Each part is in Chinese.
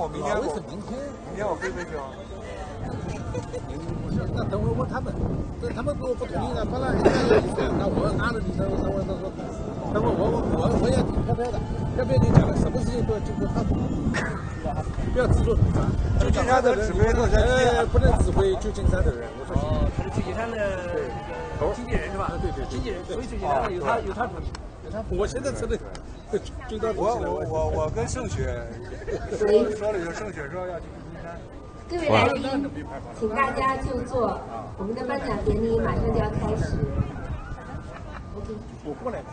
我明天为是明天，明天我飞飞去啊。那等会儿问他们，等他们如果不同意呢，本来人家有意思，那我拉着你说，我我说，等会儿我我我也挺飘飘的，飘飘你讲的，什么事情都要经过他同意，不要自作主张。旧金山的指挥不能指挥旧金山的人。我说哦，他是旧金山的这个经纪人是吧？对对，经纪人，所以旧金山的有他有他主持。我现在真的最大我我我我跟盛雪说说了，有盛雪说要去旧金山。各位来宾，请大家就坐，我们的颁奖典礼马上就要开始。OK。我过来。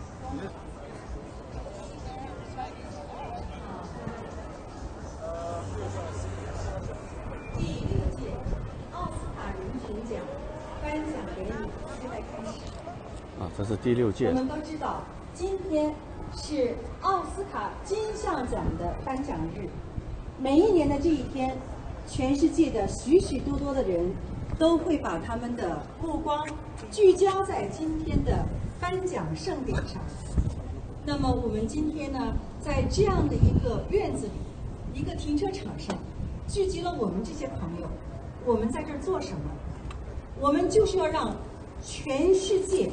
第六届奥斯卡人权奖颁奖典礼现在开始。啊，这是第六届。我们都知道，今天是奥斯卡金像奖的颁奖日。每一年的这一天，全世界的许许多多的人都会把他们的目光聚焦在今天的颁奖盛典上。那么，我们今天呢，在这样的一个院子里，一个停车场上，聚集了我们这些朋友。我们在这儿做什么？我们就是要让全世界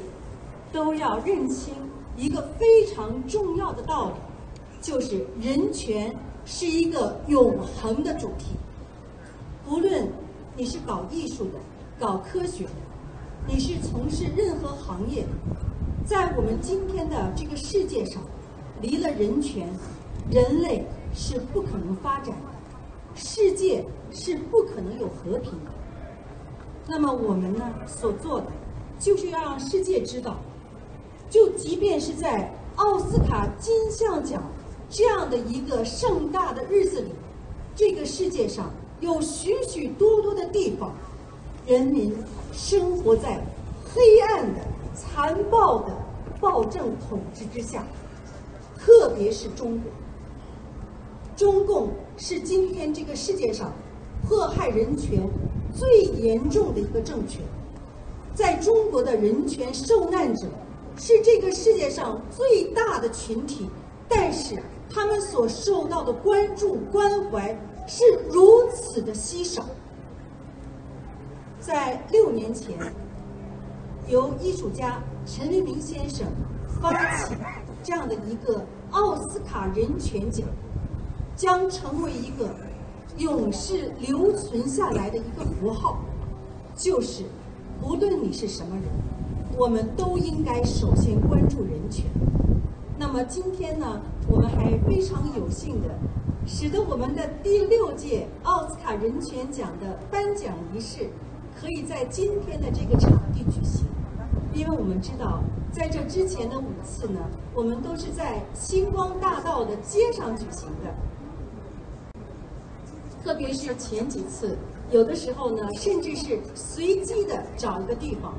都要认清一个非常重要的道理，就是人权是一个永恒的主题。不论你是搞艺术的、搞科学的，你是从事任何行业，在我们今天的这个世界上，离了人权，人类是不可能发展的，世界是不可能有和平的。那么我们呢所做的，就是要让世界知道，就即便是在奥斯卡金像奖这样的一个盛大的日子里，这个世界上有许许多多的地方，人民生活在黑暗的、残暴的暴政统治之下，特别是中国。中共是今天这个世界上迫害人权最严重的一个政权，在中国的人权受难者是这个世界上最大的群体，但是他们所受到的关注关怀是如此的稀少。在六年前，由艺术家陈黎明先生发起这样的一个奥斯卡人权奖，将成为一个永世留存下来的一个符号，就是无论你是什么人，我们都应该首先关注人权。那么今天呢，我们还非常有幸的，使得我们的第六届奥斯卡人权奖的颁奖仪式可以在今天的这个场地举行。因为我们知道，在这之前的五次呢，我们都是在星光大道的街上举行的。特别是前几次，有的时候呢，甚至是随机的找一个地方。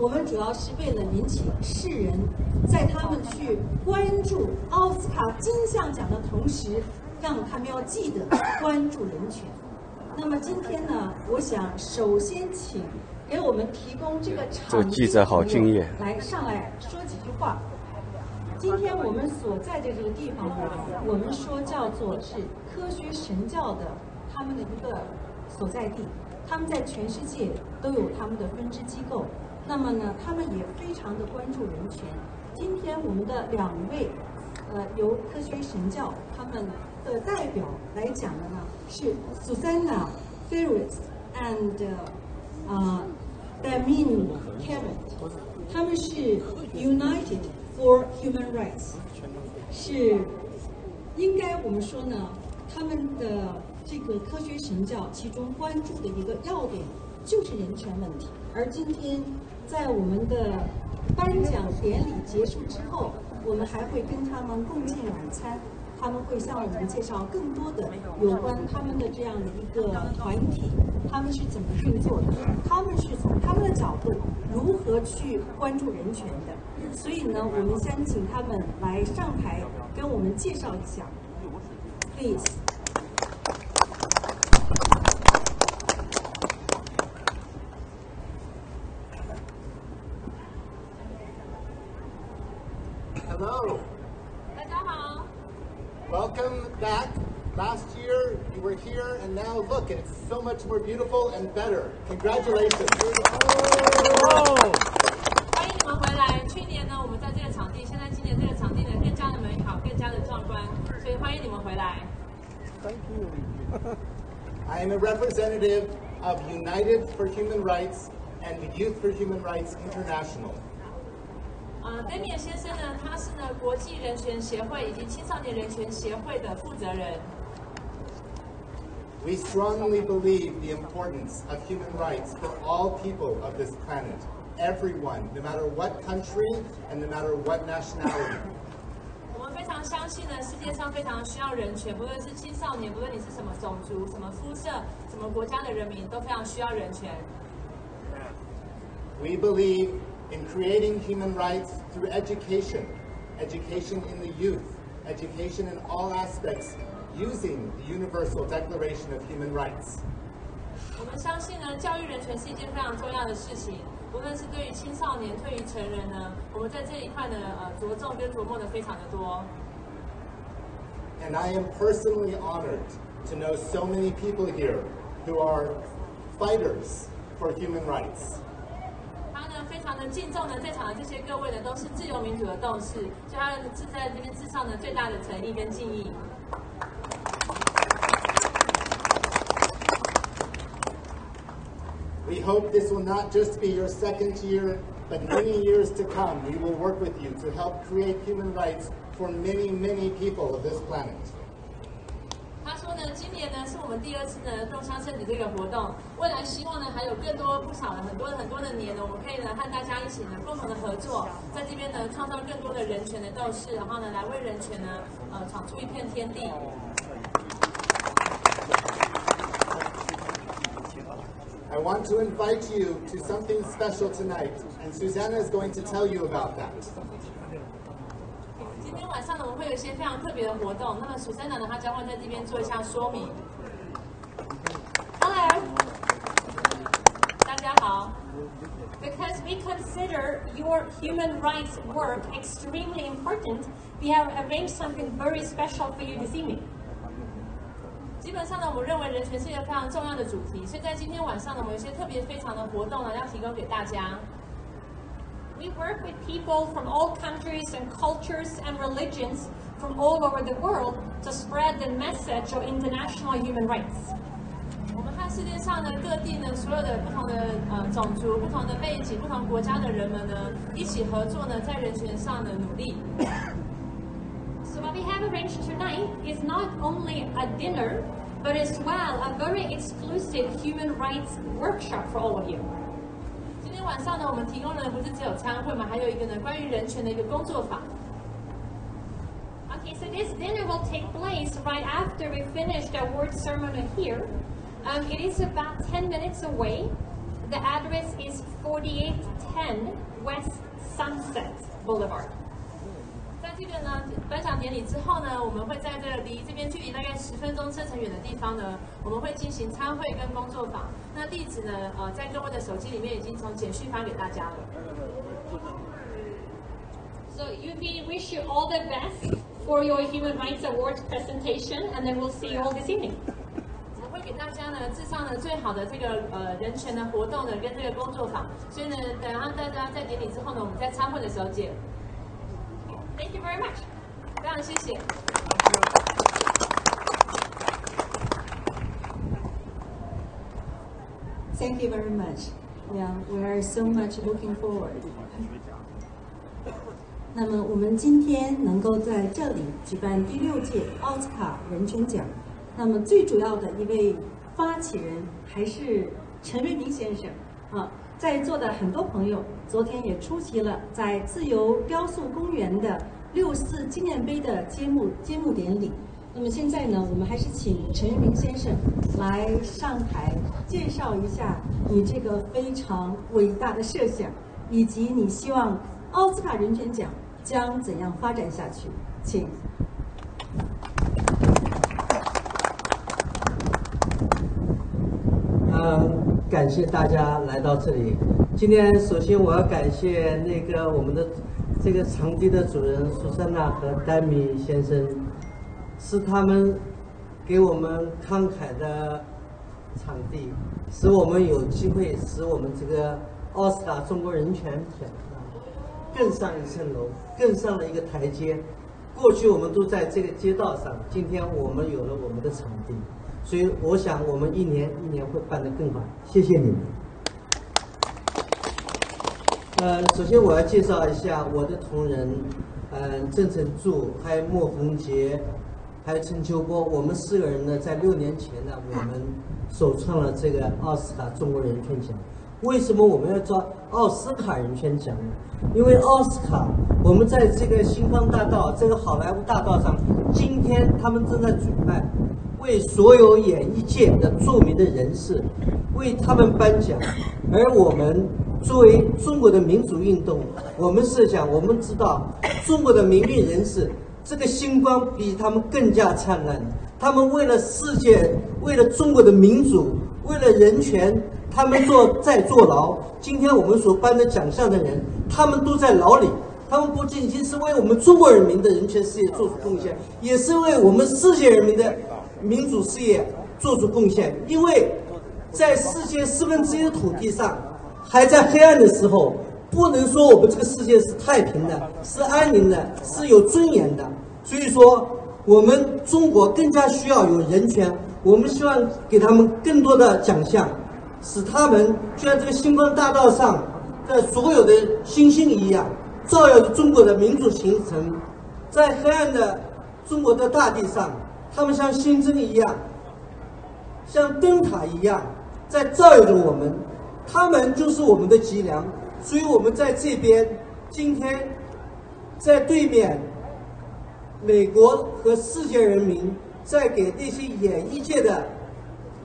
我们主要是为了引起世人在他们去关注奥斯卡金像奖的同时，让他们要记得关注人权。那么今天呢，我想首先请给我们提供这个场这个记者好敬业来上来说几句话。今天我们所在的这个地方呢，我们说叫做是科学神教的他们的一个所在地，他们在全世界都有他们的分支机构。那么呢，他们也非常的关注人权。今天我们的两位，呃，由科学神教他们的代表来讲的呢，是 Susanna Ferris and 啊、Damien Kevin，他们是 United for Human Rights，是应该我们说呢，他们的这个科学神教其中关注的一个要点就是人权问题。而今天在我们的颁奖典礼结束之后，我们还会跟他们共进晚餐。他们会向我们介绍更多的有关他们的这样的一个团体，他们是怎么运作的，他们是从他们的角度如何去关注人权的。所以呢，我们先请他们来上台跟我们介绍一下。Please。here, and now look, it's so much more beautiful and better. Congratulations. 欢迎你们回来。去年呢，我们在这个场地，现在今年这个场地呢，更加的美好，更加的壮观，所以欢迎你们回来。 I am a representative of United for Human Rights and the Youth for Human Rights International. 呃 d a m i a n 先生呢，他是呢国际人权协会以及青少年人权协会的负责人。 We strongly believe the importance of human rights for all people of this planet, everyone, no matter what country and no matter what nationality. 我们非常相信呢，世界上非常需要人权，不论是青少年，不论你是什么种族、什么肤色、什么国家的人民，都非常需要人权。 We believe in creating human rights through education, education in the youth, education in all aspects, using the Universal Declaration of Human Rights. 我们相信呢，教育人权是一件非常重要的事情，无论是对于青少年，对于成人呢，我们在这一块呢，呃，着重跟琢磨的非常的多。 And I am personally honored to know so many people here who are fighters for human rights. 他呢，非常的敬重呢，在场的这些各位呢，都是自由民主的斗士，所以他是在这边致上呢最大的诚意跟敬意。 We hope this will not just be your second year, but many years to come. We will work with you to help create human rights for many, many people of this planet. 他说呢，今年呢是我们第二次呢动枪圣子这个活动，未来希望呢还有更多不少的很多很多的年呢，我们可以呢和大家一起呢共同的合作，在这边呢创造更多的人权的斗士，然后呢来为人权呢呃闯出一片天地。 I want to invite you to something special tonight, and Susanna is going to tell you about that. 今天晚上呢，我们会有一些非常特别的活动。那么，蜀山长呢，他将会在这边做一下说明。Hello，大家好。 Because we consider your human rights work extremely important, we have arranged something very special for you this evening. 基本上呢，我们认为人权是一个非常重要的主题，所以在今天晚上呢，我们有一些特别非常的活动呢，要提供给大家。We work with people from all countries and cultures and religions from all over the world to spread the message of international human rights. 我们和世界上呢各地呢所有的不同的呃种族、不同的背景、不同国家的人们呢，一起合作呢，在人权上的努力。So what we have arranged tonight is not only a dinner, but as well a very exclusive human rights workshop for all of you. 今天晚上呢，我们提供的不是只有餐会嘛，还有一个呢关于人权的一个工作坊。 Okay, so this dinner will take place right after we finish the award ceremony here. Um, it is about 10 minutes away. The address is 4810 West Sunset Boulevard. 在这个呢颁奖典礼之后呢，我们会在这个离这边距离大概十分钟车程远的地方呢，我们会进行参会跟工作坊。那地址呢，呃，在各位的手机里面已经从简讯发给大家了。So you, we wish you all the best for your Human Rights Awards presentation, and then we'll see you all this evening. 我们会给大家呢致上呢最好的这个呃人权的活动呢跟这个工作坊，所以呢，等下大家在典礼之后呢，我们在参会的时候见。Thank you very much. 非常谢谢。Thank you very much. Yeah, we are so much looking forward. 那么我们今天能够在这里举办第六届奥斯卡人权奖，那么最主要的一位发起人还是陈瑞明先生啊。在座的很多朋友昨天也出席了在自由雕塑公园的六四纪念碑的揭幕揭幕典礼。那么现在呢，我们还是请陈云明先生来上台介绍一下你这个非常伟大的设想，以及你希望奥斯卡人权奖将怎样发展下去，请。嗯，感谢大家来到这里。今天首先我要感谢那个我们的这个场地的主人苏珊娜和丹米先生，是他们给我们慷慨的场地，使我们有机会使我们这个奥斯卡中国人权奖更上一层楼，更上了一个台阶。过去我们都在这个街道上，今天我们有了我们的场地，所以我想我们一年一年会办得更好。谢谢你们。呃，首先我要介绍一下我的同仁，嗯、郑成柱，还有莫宏杰，还有陈秋波，我们四个人呢，在六年前呢，我们首创了这个奥斯卡中国人权奖。为什么我们要抓奥斯卡人权奖呢？因为奥斯卡，我们在这个星光大道、这个好莱坞大道上，今天他们正在举办，为所有演艺界的著名的人士，为他们颁奖。而我们作为中国的民主运动，我们设想，我们知道中国的名利人士，这个星光比他们更加灿烂。他们为了世界，为了中国的民主，为了人权，他们坐在坐牢。今天我们所颁的奖项的人，他们都在牢里。他们不仅仅是为我们中国人民的人权事业做出贡献，也是为我们世界人民的民主事业做出贡献。因为在世界四分之一的土地上还在黑暗的时候，不能说我们这个世界是太平的、是安宁的、是有尊严的。所以说，我们中国更加需要有人权。我们希望给他们更多的奖项，使他们就像这个星光大道上的所有的星星一样，照耀着中国的民主形成。在黑暗的中国的大地上，他们像星针一样，像灯塔一样，在照耀着我们。他们就是我们的脊梁，所以我们在这边，今天在对面，美国和世界人民在给那些演艺界的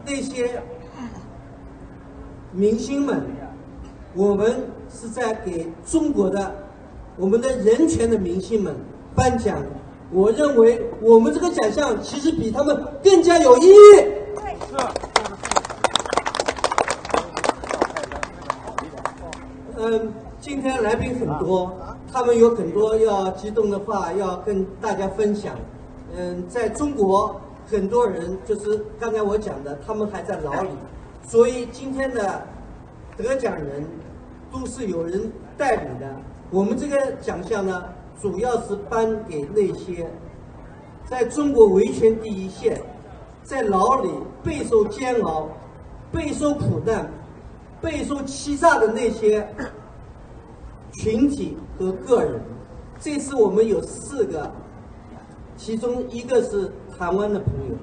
那些明星们，我们是在给中国的我们的人权的明星们颁奖。我认为我们这个奖项其实比他们更加有意义。嗯，今天来宾很多，他们有很多要激动的话要跟大家分享。嗯，在中国，很多人就是刚才我讲的，他们还在牢里，所以今天的得奖人都是有人代理的。我们这个奖项呢，主要是颁给那些在中国维权第一线，在牢里备受煎熬、备受苦难。备受欺诈的那些群体和个人，这次我们有四个，其中一个是台湾的朋友，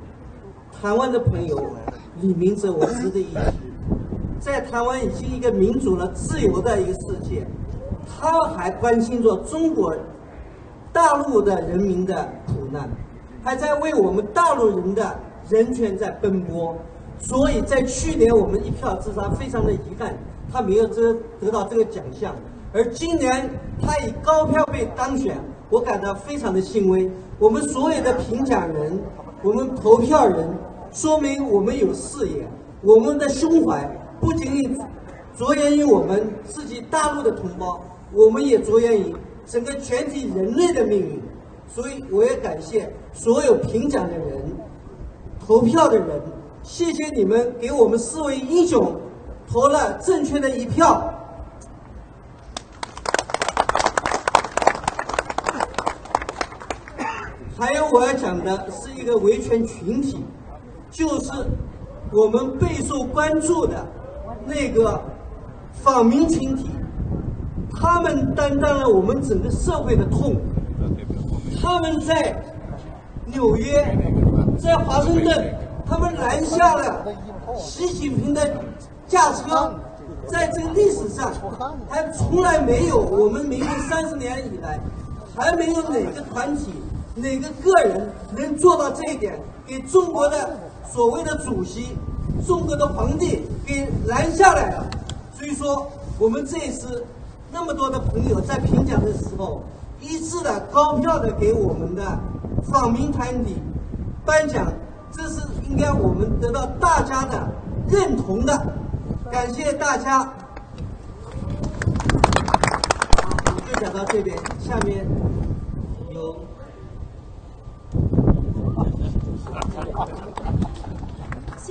台湾的朋友李明哲，我值得一提，在台湾已经一个民主了、自由的一个世界，他还关心着中国大陆的人民的苦难，还在为我们大陆人的人权在奔波。所以在去年我们一票之差，非常的遗憾，他没有得得到这个奖项。而今年他以高票被当选，我感到非常的欣慰。我们所有的评奖人，我们投票人，说明我们有视野，我们的胸怀不仅仅着眼于我们自己大陆的同胞，我们也着眼于整个全体人类的命运。所以我也感谢所有评奖的人，投票的人。谢谢你们给我们四位英雄投了正确的一票。还有我要讲的是一个维权群体，就是我们备受关注的那个访民群体，他们担当了我们整个社会的痛。他们在纽约，在华盛顿。他们拦下了习近平的驾车，在这个历史上还从来没有，我们民国三十年以来，还没有哪个团体、哪个个人能做到这一点，给中国的所谓的主席、中国的皇帝给拦下来了。所以说，我们这一次那么多的朋友在评奖的时候，一致的高票的给我们的访民团体颁奖。这是应该我们得到大家的认同的，感谢大家。就讲到这边，下面有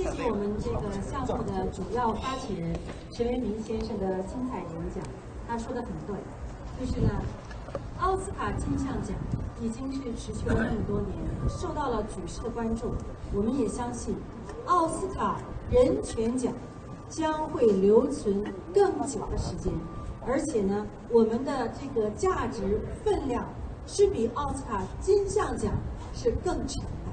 谢谢我们这个项目的主要发起人陈为民先生的精彩演讲，他说的很对，就是呢，奥斯卡金像奖已经是持续了那么多年，受到了举世的关注。我们也相信，奥斯卡人权奖将会留存更久的时间，而且呢，我们的这个价值分量是比奥斯卡金像奖是更沉的。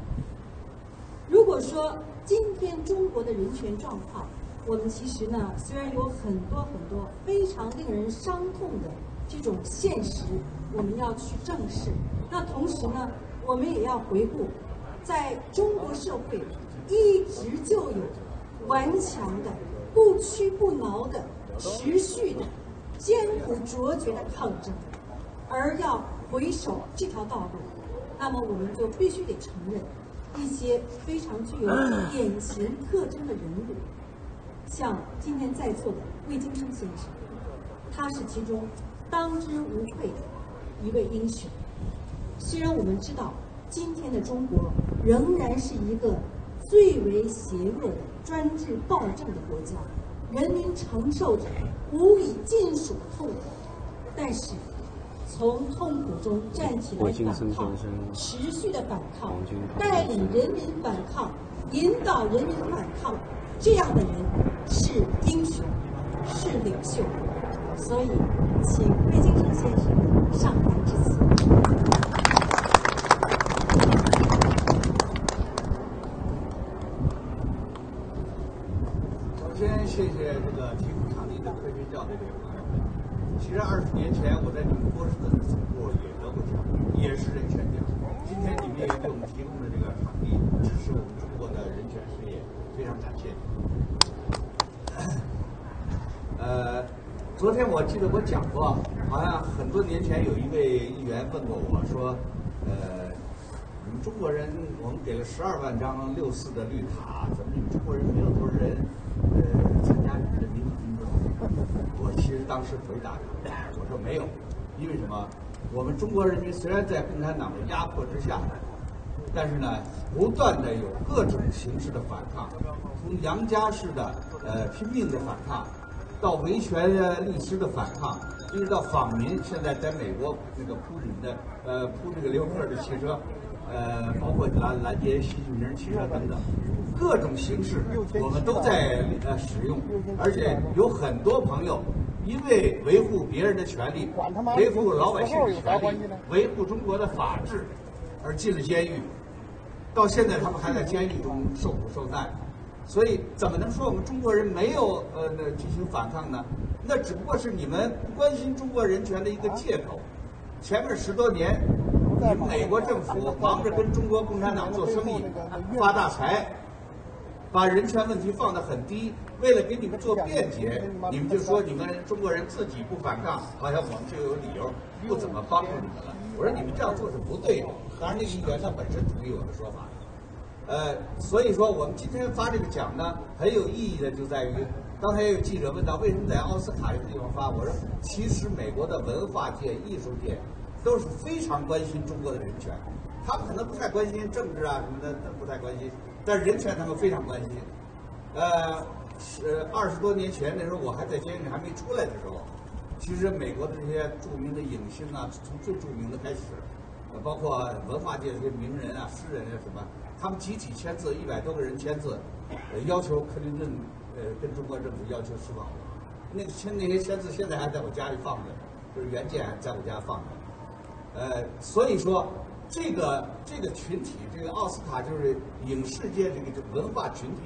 如果说今天中国的人权状况，我们其实呢，虽然有很多很多非常令人伤痛的这种现实，我们要去正视。那同时呢，我们也要回顾，在中国社会一直就有顽强的、不屈不挠的、持续的、艰苦卓绝的抗争。而要回首这条道路，那么我们就必须得承认。一些非常具有典型特征的人物，像今天在座的魏京生先生，他是其中当之无愧的一位英雄。虽然我们知道今天的中国仍然是一个最为邪恶的专制暴政的国家，人民承受着无以尽数的痛苦，但是。从痛苦中站起来反抗，持续的反抗，带领人民反抗，引导人民反抗，这样的人是英雄，是领袖。所以，请魏京生先生上台致辞。首先，谢谢这个提供场地的科学教的这个。其实二十年前我在你们波士顿的时候也得过奖，也是人权奖。今天你们也给我们提供了这个场地，支持我们中国的人权事业，非常感谢。呃，昨天我记得我讲过，好像很多年前有一位议员问过我说，呃，你们中国人，我们给了十二万张六四的绿卡，怎么你们中国人没有多少人呃参加你们的民主运动？我其实当时回答他，我说没有，因为什么？我们中国人民虽然在共产党的压迫之下，但是呢，不断的有各种形式的反抗，从杨家式的呃拼命的反抗，到维权律师的反抗，一直到访民，现在在美国那个铺你们的呃铺这个刘克的汽车，呃，包括拦拦截习近平汽车等等。各种形式，我们都在呃使用，而且有很多朋友因为维护别人的权利，维护老百姓的权利，维护中国的法治，而进了监狱。到现在，他们还在监狱中受苦受难。所以，怎么能说我们中国人没有呃进行反抗呢？那只不过是你们不关心中国人权的一个借口。前面十多年，美国政府忙着跟中国共产党做生意，发大财。把人权问题放得很低，为了给你们做辩解，你们就说你们中国人自己不反抗，好像我们就有理由不怎么帮助你们了。我说你们这样做是不对的。当然，那个议员他本身同意我的说法。呃，所以说我们今天发这个奖呢，很有意义的就在于，刚才也有记者问到为什么在奥斯卡这个地方发，我说其实美国的文化界、艺术界都是非常关心中国的人权，他们可能不太关心政治啊什么的，不太关心。但人权他们非常关心，呃，是二十多年前那时候我还在监狱还没出来的时候，其实美国的这些著名的影星啊，从最著名的开始，呃，包括文化界这些名人啊、诗人啊什么，他们集体签字，一百多个人签字，呃，要求克林顿呃跟中国政府要求释放我。那个签那些签字现在还在我家里放着，就是原件在我家放着，呃，所以说。这个这个群体，这个奥斯卡就是影视界这个文化群体，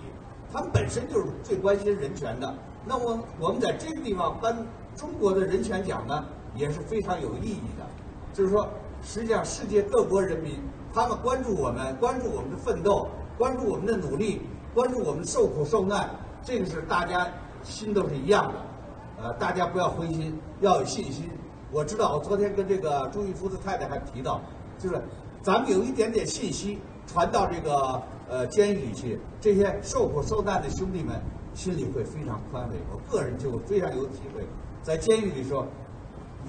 他们本身就是最关心人权的。那我我们在这个地方颁中国的人权奖呢，也是非常有意义的。就是说，实际上世界各国人民，他们关注我们，关注我们的奋斗，关注我们的努力，关注我们受苦受难，这个是大家心都是一样的。呃，大家不要灰心，要有信心。我知道，我昨天跟这个朱玉福的太太还提到。就是咱们有一点点信息传到这个呃监狱里去，这些受苦受难的兄弟们心里会非常宽慰。我个人就非常有体会，在监狱里说，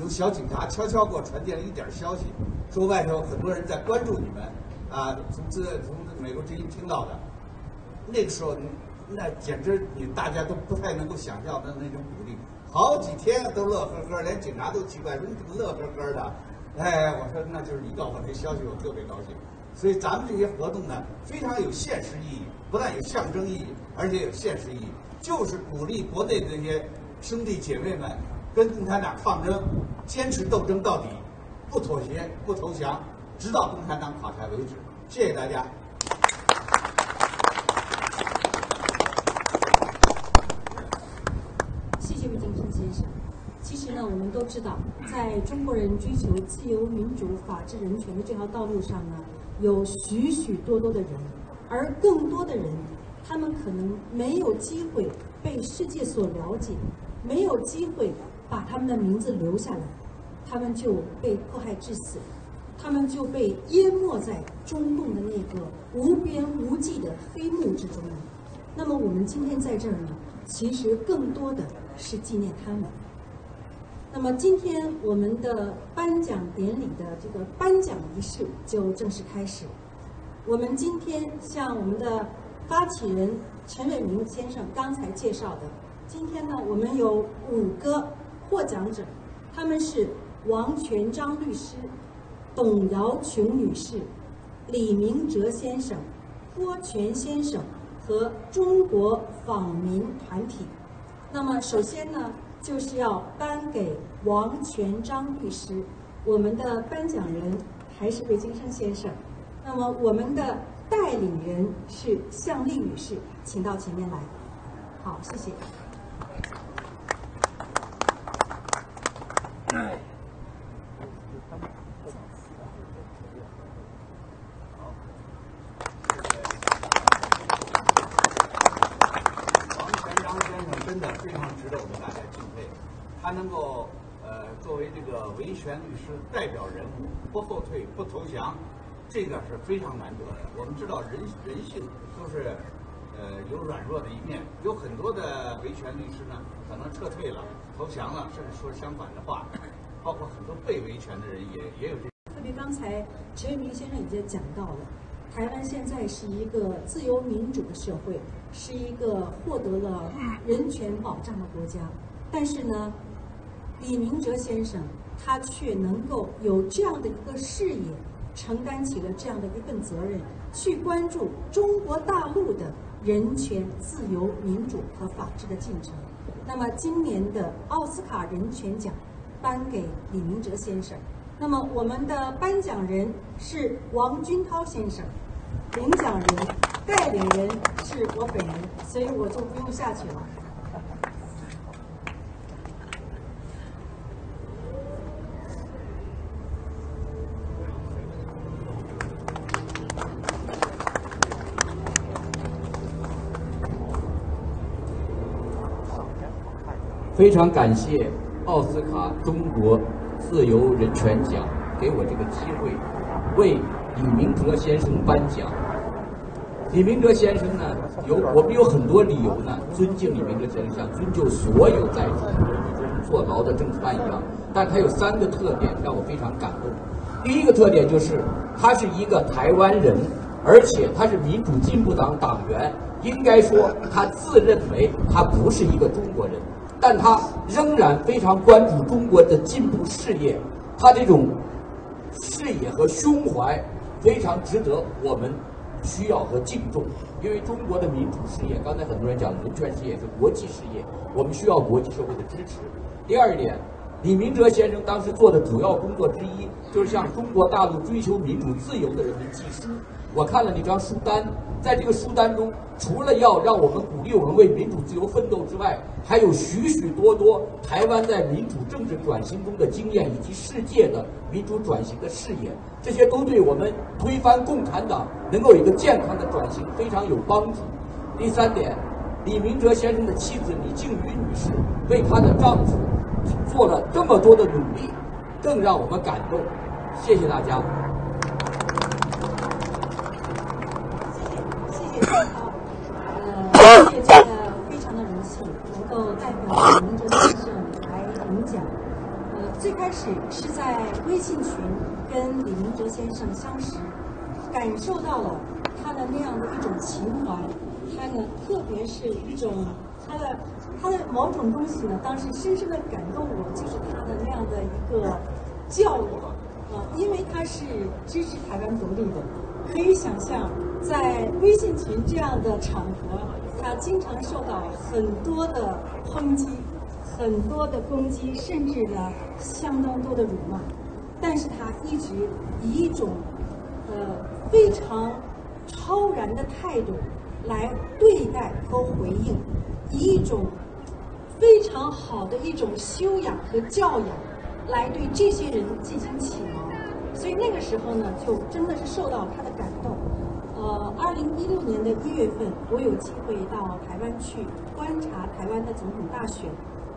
有小警察悄悄给我传递了一点消息，说外头很多人在关注你们，啊，从这从美国之音听到的，那个时候那简直你大家都不太能够想象的那种鼓励，好几天都乐呵呵，连警察都奇怪，说你怎么乐呵呵的？哎，我说那就是你告诉我这消息，我特别高兴。所以咱们这些活动呢，非常有现实意义，不但有象征意义，而且有现实意义，就是鼓励国内的这些兄弟姐妹们跟共产党抗争，坚持斗争到底，不妥协，不投降，直到共产党垮台为止。谢谢大家。谢谢魏金生先生。其实我们都知道，在中国人追求自由、民主、法治、人权的这条道路上呢，有许许多多的人，而更多的人，他们可能没有机会被世界所了解，没有机会把他们的名字留下来，他们就被迫害致死，他们就被淹没在中共的那个无边无际的黑幕之中了。那么我们今天在这儿呢，其实更多的是纪念他们。那么今天我们的颁奖典礼的这个颁奖仪式就正式开始。我们今天向我们的发起人陈伟明先生刚才介绍的，今天呢我们有五个获奖者，他们是王全章律师、董瑶琼女士、李明哲先生、郭全先生和中国访民团体。那么首先呢。就是要颁给王全章律师，我们的颁奖人还是魏金生先生。那么我们的代理人是向丽女士，请到前面来。好，谢谢。王全章先生真的非常值得我们大家敬佩，他能够呃作为这个维权律师代表人物，后退不投降，这个是非常难得的。我们知道人人性都是呃有软弱的一面，有很多的维权律师呢可能撤退了、投降了，甚至说相反的话，包括很多被维权的人也也有这。特别刚才陈为民先生已经讲到了，台湾现在是一个自由民主的社会，是一个获得了人权保障的国家。但是呢，李明哲先生他却能够有这样的一个视野，承担起了这样的一份责任，去关注中国大陆的人权、自由、民主和法治的进程。那么今年的奥斯卡人权奖颁给李明哲先生。那么我们的颁奖人是王军涛先生，领奖人、带领人是我本人，所以我就不用下去了。非常感谢奥斯卡中国自由人权奖给我这个机会，为李明哲先生颁奖。李明哲先生呢，有我们有很多理由呢，尊敬李明哲先生，像尊敬所有在坐牢的政治犯一样。但他有三个特点让我非常感动。第一个特点就是他是一个台湾人，而且他是民主进步党党员。应该说，他自认为他不是一个中国人。但他仍然非常关注中国的进步事业，他这种视野和胸怀非常值得我们需要和敬重。因为中国的民主事业，刚才很多人讲人权事业是国际事业，我们需要国际社会的支持。第二点，李明哲先生当时做的主要工作之一，就是向中国大陆追求民主自由的人们寄书。我看了那张书单，在这个书单中，除了要让我们鼓励我们为民主自由奋斗之外，还有许许多多台湾在民主政治转型中的经验，以及世界的民主转型的视野，这些都对我们推翻共产党能够有一个健康的转型非常有帮助。第三点，李明哲先生的妻子李静瑜女士为她的丈夫做了这么多的努力，更让我们感动。谢谢大家。呃，也觉得非能够代表李明哲先生来领奖。呃，最开始是在微信群跟李明哲先生相识，感受到了他的那样的一种情怀，他呢，特别是一种他的他的某种东西呢，当时深深的感动我，就是他的那样的一个教育啊，因为他是支持台湾独立的，可以想象在微信群这样的场合，他经常受到很多的抨击，很多的攻击，甚至呢相当多的辱骂，但是他一直以一种呃非常超然的态度来对待和回应，以一种非常好的一种修养和教养来对这些人进行启蒙。所以那个时候呢，就真的是受到他的感动。呃，二零一六年的一月份，我有机会到台湾去观察台湾的总统大选。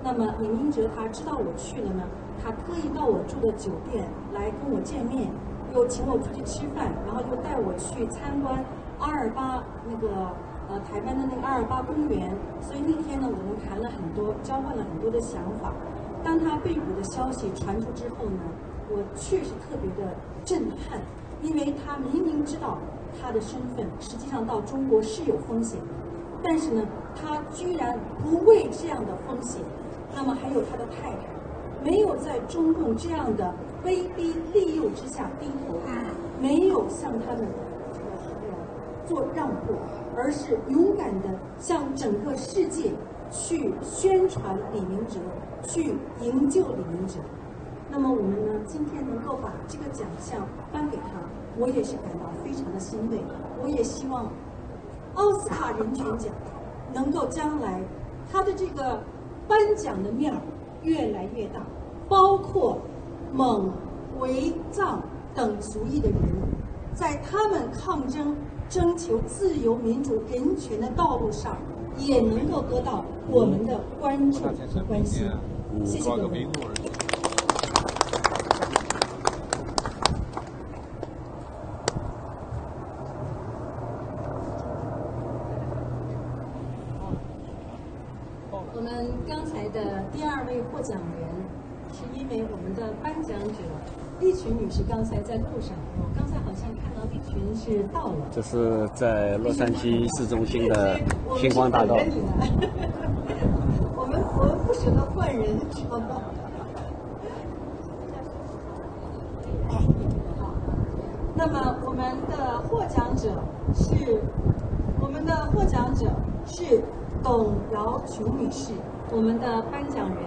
那么李明哲他知道我去了呢，他特意到我住的酒店来跟我见面，又请我出去吃饭，然后又带我去参观阿尔巴那个呃台湾的那个阿尔巴公园。所以那天呢，我们谈了很多，交换了很多的想法。当他被捕的消息传出之后呢，我确实特别的震撼，因为他明明知道他的身份实际上到中国是有风险，但是呢，他居然不畏这样的风险。那么还有他的太太，没有在中共这样的威逼利诱之下低头，没有向他们做让步，而是勇敢的向整个世界去宣传李明哲，去营救李明哲。那么我们呢，今天能够把这个奖项颁给他，我也是感到非常的欣慰。我也希望奥斯卡人权奖能够将来他的这个。颁奖的面儿越来越大，包括蒙、维、藏等族裔的人，在他们抗争、征求自由、民主、人权的道路上，也能够得到我们的关注和关心。谢谢各位。我们刚才的第二位获奖人，是因为我们的颁奖者丽群女士刚才在路上，我刚才好像看到丽群是到了。这是在洛杉矶市中心的星光大道。我们我们不舍得换人，知道吗？那么我们的获奖者是，我们的获奖者是。董瑶琼女士，我们的颁奖人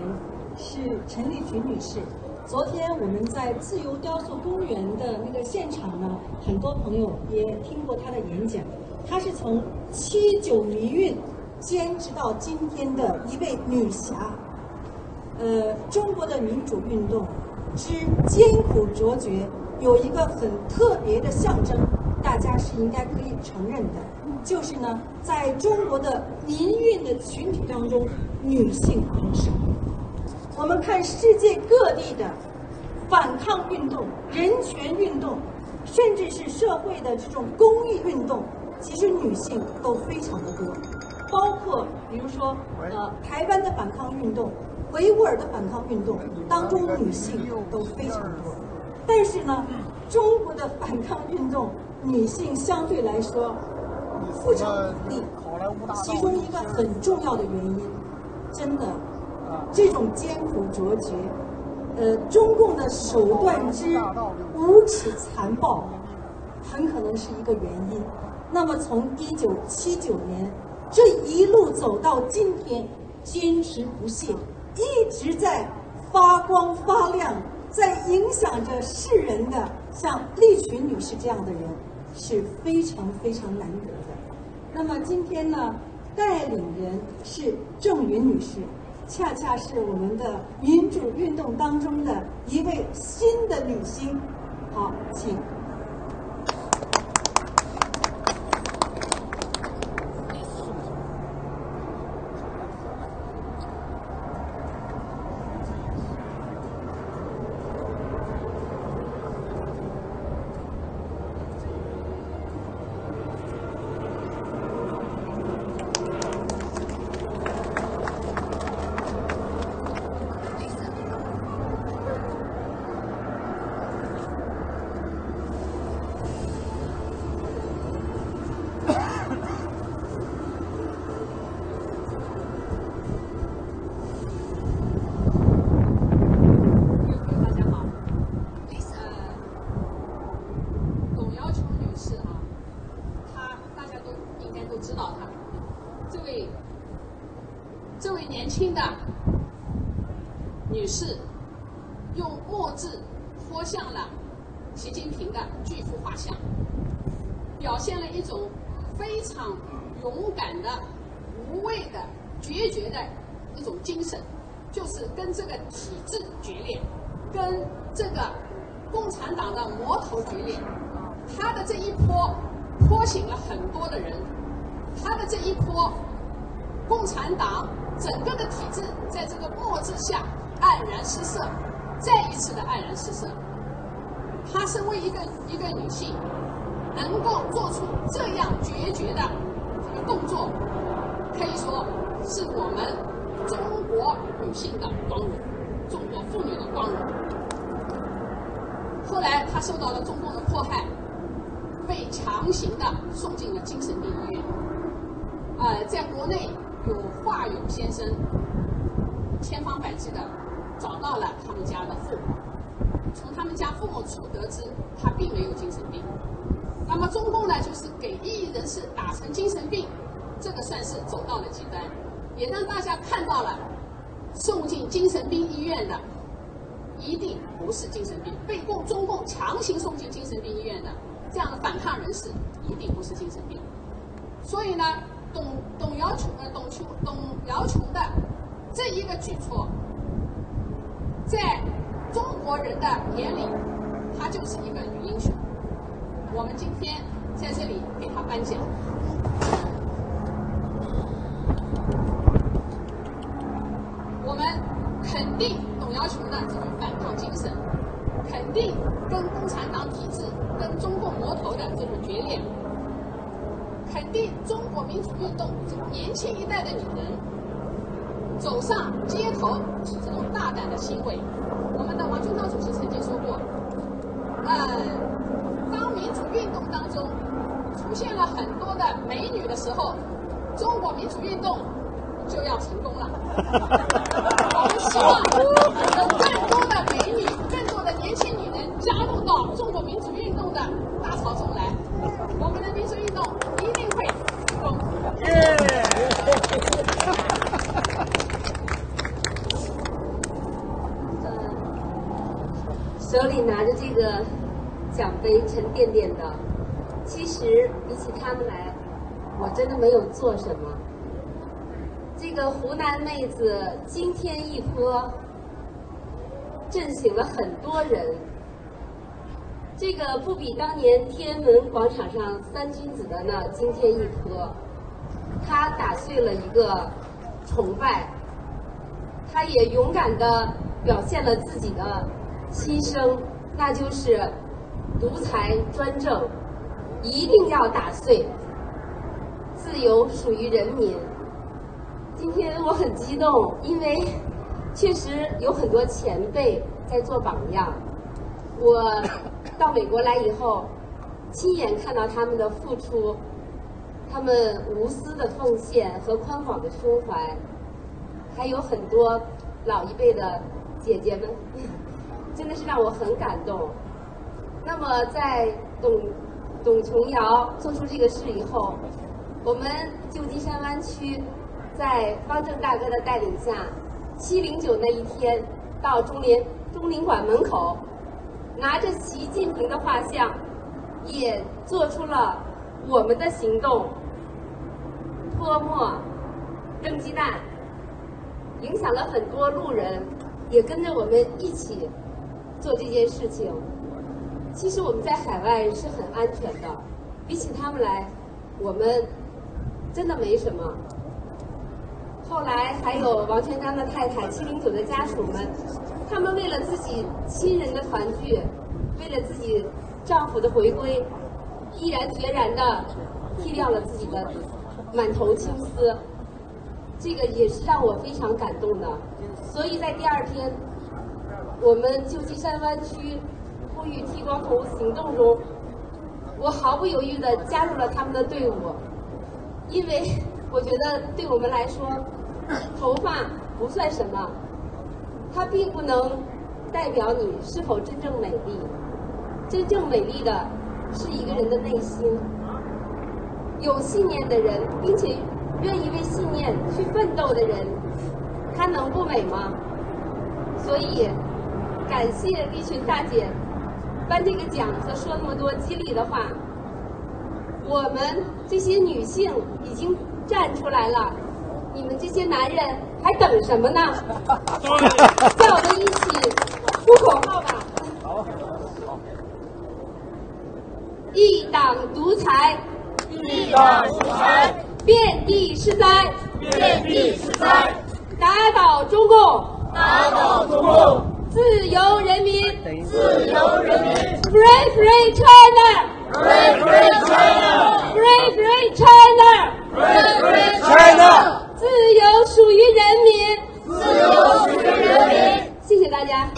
是陈丽群女士。昨天我们在自由雕塑公园的那个现场呢，很多朋友也听过她的演讲。她是从七九民运坚持到今天的一位女侠。呃，中国的民主运动之艰苦卓绝，有一个很特别的象征，大家是应该可以承认的。就是呢，在中国的民运的群体当中，女性很少。我们看世界各地的反抗运动、人权运动，甚至是社会的这种公益运动，其实女性都非常的多。包括比如说，呃，台湾的反抗运动、维吾尔的反抗运动当中，女性都非常多。但是呢，中国的反抗运动，女性相对来说。不成比例，其中一个很重要的原因，真的，这种艰苦卓绝，呃，中共的手段之无耻残暴，很可能是一个原因。那么从一九七九年这一路走到今天，坚持不懈，一直在发光发亮，在影响着世人的，像利群女士这样的人。是非常非常难得的。那么今天呢，带领人是郑云女士，恰恰是我们的民主运动当中的一位新的女星。好，请。用墨字泼向了习近平的巨幅画像，表现了一种非常勇敢的、无畏的、决绝的一种精神，就是跟这个体制决裂，跟这个共产党的魔头决裂。他的这一泼泼醒了很多的人，他的这一泼，共产党整个的体制在这个墨之下黯然失色，再一次的黯然失色。她身为一个一个女性，能够做出这样决绝的这个动作，可以说是我们中国女性的光荣，中国妇女的光荣。后来她受到了中共的迫害。被强行的送进了精神病医院。呃，在国内有华勇先生千方百计的找到了他们家的父母，从他们家父母处得知他并没有精神病。那么中共呢，就是给异议人士打成精神病，这个算是走到了极端，也让大家看到了送进精神病医院的一定不是精神病，被共中共强行送进精神病医院的。这样的反抗人士一定不是精神病，所以呢，董董瑶琼呃董琼董瑶琼的这一个举措，在中国人的眼里，她就是一个女英雄。我们今天在这里给她颁奖，我们肯定董瑶琼的这种反抗精神，肯定跟共产党体制。跟中共魔头的这种决裂，肯定中国民主运动这年轻一代的女人走上街头这种大胆的行为。我们的王军涛主席曾经说过，呃，当民主运动当中出现了很多的美女的时候，中国民主运动就要成功了。我们希望有更多的美女、更多的年轻女人加入到中国民主运动。的大潮中来，我们的民主运动一定会成功。手里拿着这个奖杯，沉甸甸的。其实比起他们来，我真的没有做什么。这个湖南妹子惊天一泼，震醒了很多人。这个不比当年天安门广场上三君子的那惊天一泼，他打碎了一个崇拜，他也勇敢的表现了自己的牺牲，那就是独裁专政一定要打碎，自由属于人民。今天我很激动，因为确实有很多前辈在做榜样，我。到美国来以后，亲眼看到他们的付出，他们无私的奉献和宽广的胸怀，还有很多老一辈的姐姐们，真的是让我很感动。那么，在董董琼瑶做出这个事以后，我们旧金山湾区在方正大哥的带领下，七零九那一天到中联中领馆门口。拿着习近平的画像，也做出了我们的行动，泼墨、扔鸡蛋，影响了很多路人，也跟着我们一起做这件事情。其实我们在海外是很安全的，比起他们来，我们真的没什么。后来还有王全刚的太太、七零九的家属们。他们为了自己亲人的团聚，为了自己丈夫的回归，毅然决然地剃掉了自己的满头青丝，这个也是让我非常感动的。所以在第二天，我们旧金山湾区呼吁剃光头行动中，我毫不犹豫地加入了他们的队伍，因为我觉得对我们来说，头发不算什么。它并不能代表你是否真正美丽，真正美丽的是一个人的内心。有信念的人，并且愿意为信念去奋斗的人，他能不美吗？所以，感谢一群大姐颁这个奖和说那么多激励的话。我们这些女性已经站出来了，你们这些男人还等什么呢？叫我们一起呼口号吧！好，一党独裁，一党独裁，遍地是灾，遍地是灾，打倒中共，打倒中共，自由人民，自由人民，Free Free China。Free Free China! Free Free China! Free Free China! 自由属于人民，自由属于人民。谢谢大家。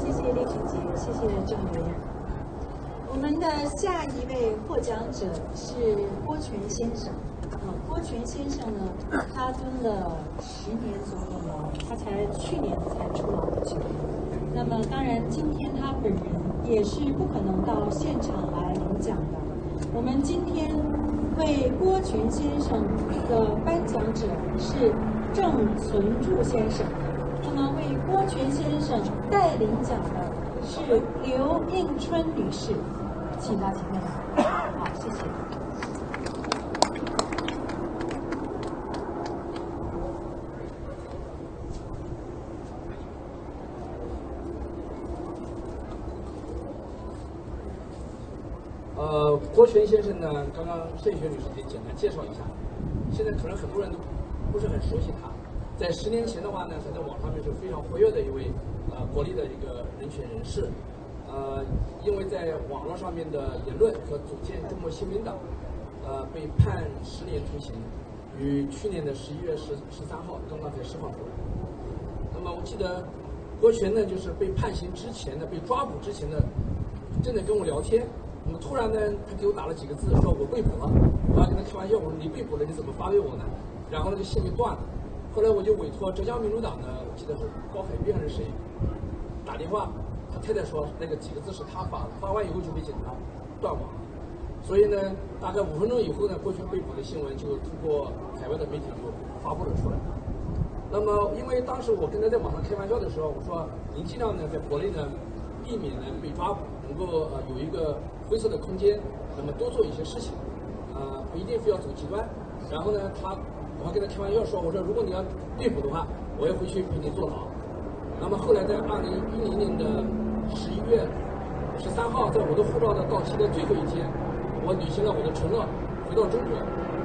谢谢李群姐，谢谢郑委员。我们的下一位获奖者是郭全先生。呃，郭全先生呢，他蹲了十年左右了，他才去年才出牢的去。那么当然，今天他本人也是不可能到现场来领奖的。我们今天为郭全先生的颁奖者是郑存柱先生，那么为郭全先生代领奖的是刘应春女士，请到前面来。好，谢谢。呃，郭全先生呢，刚刚盛雪女士给简单介绍一下。现在可能很多人都不是很熟悉他。在十年前的话呢，他在网上面是非常活跃的一位呃国内的一个人权人士。呃，因为在网络上面的言论和组建中国新民党，呃，被判十年徒刑，于去年的十一月十十三号刚刚才释放出来。那么我记得郭全呢，就是被判刑之前的，被抓捕之前的，正在跟我聊天。那么突然呢，他给我打了几个字，说我被捕了。我还跟他开玩笑，我说你被捕了，你怎么发给我呢？然后那个线就断了。后来我就委托浙江民主党的，我记得是高海斌还是谁，打电话，他太太说那个几个字是他发的，发完以后就被警察断网。所以呢，大概五分钟以后呢，过去被捕的新闻就通过海外的媒体就发布了出来。那么，因为当时我跟他在网上开玩笑的时候，我说您尽量呢在国内呢避免呢被抓捕，能够呃有一个。灰色的空间，那么多做一些事情，啊，不一定非要走极端。然后呢，他，我还跟他开玩笑说，我说如果你要被捕的话，我要回去陪你坐牢。那么后来在二零一零年的十一月十三号，在我的护照的到期的最后一天，我履行了我的承诺，回到中国。